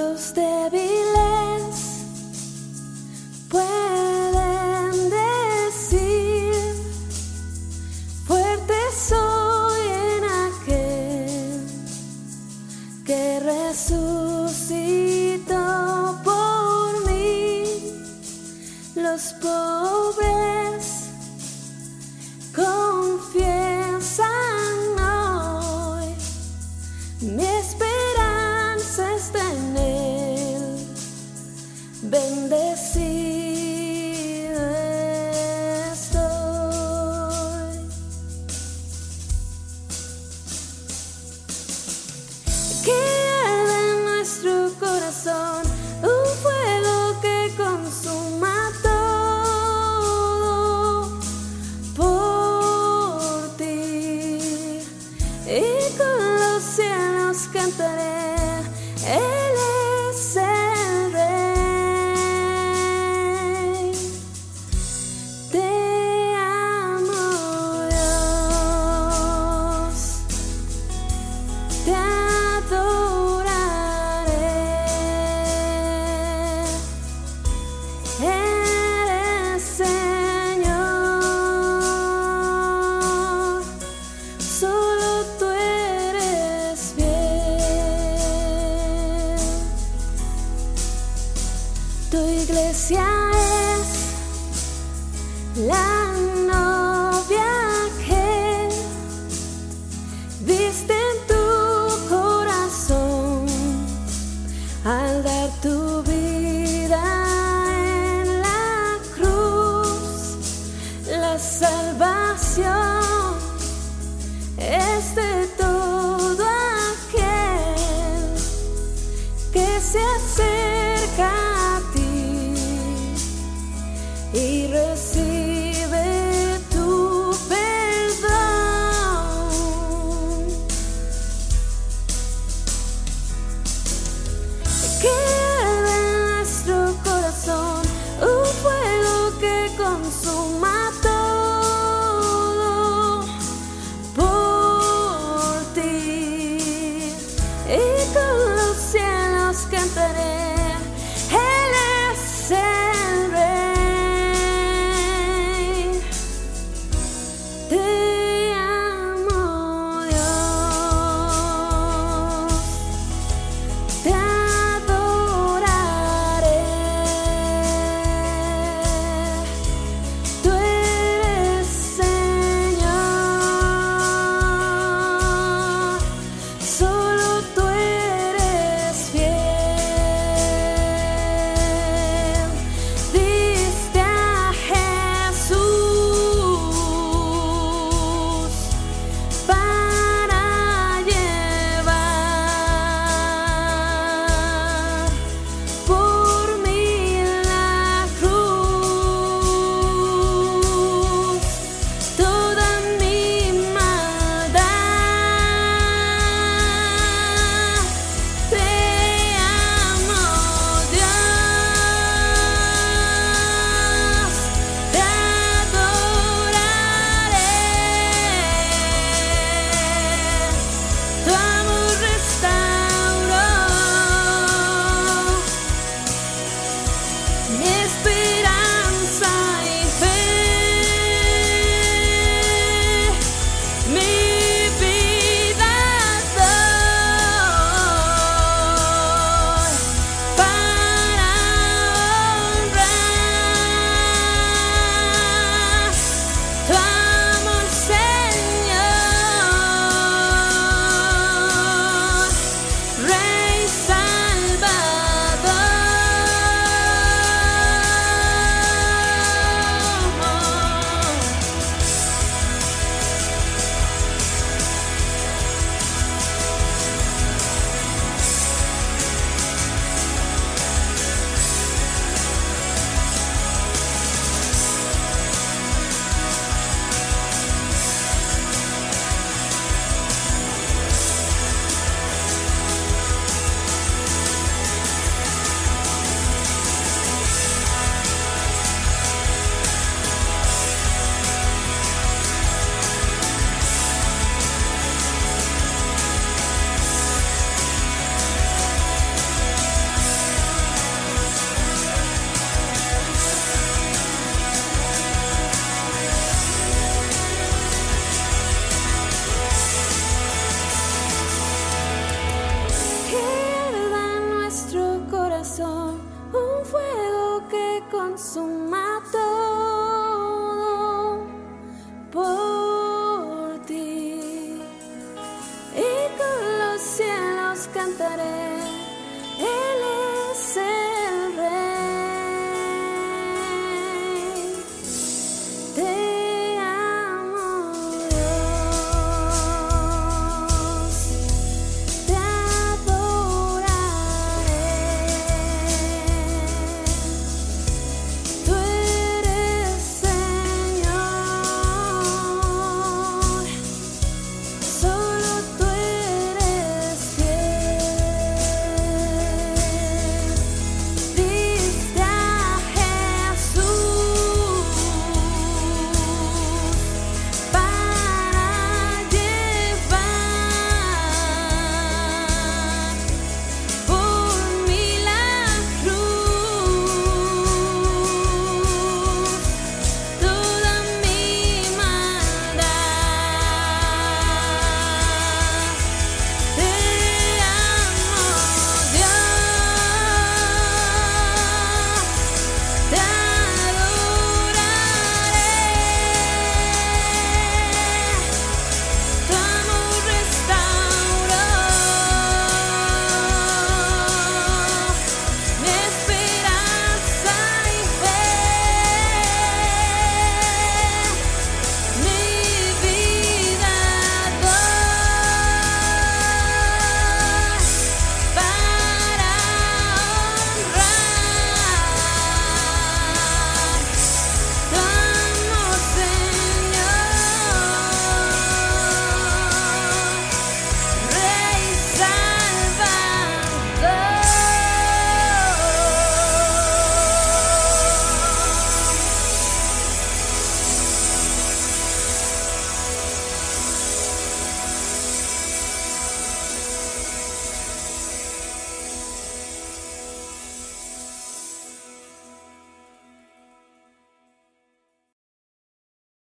Los débiles pueden decir, fuerte soy en aquel que resucitó por mí. Los pobres Bendecido Tu iglesia es la novia que viste en tu corazón al dar tu vida en la cruz. La salvación es de todo aquel que se acerca y recibe tu perdón. Queda en nuestro corazón un fuego que consuma todo por ti y con los cielos cantaré. cielos cantaré.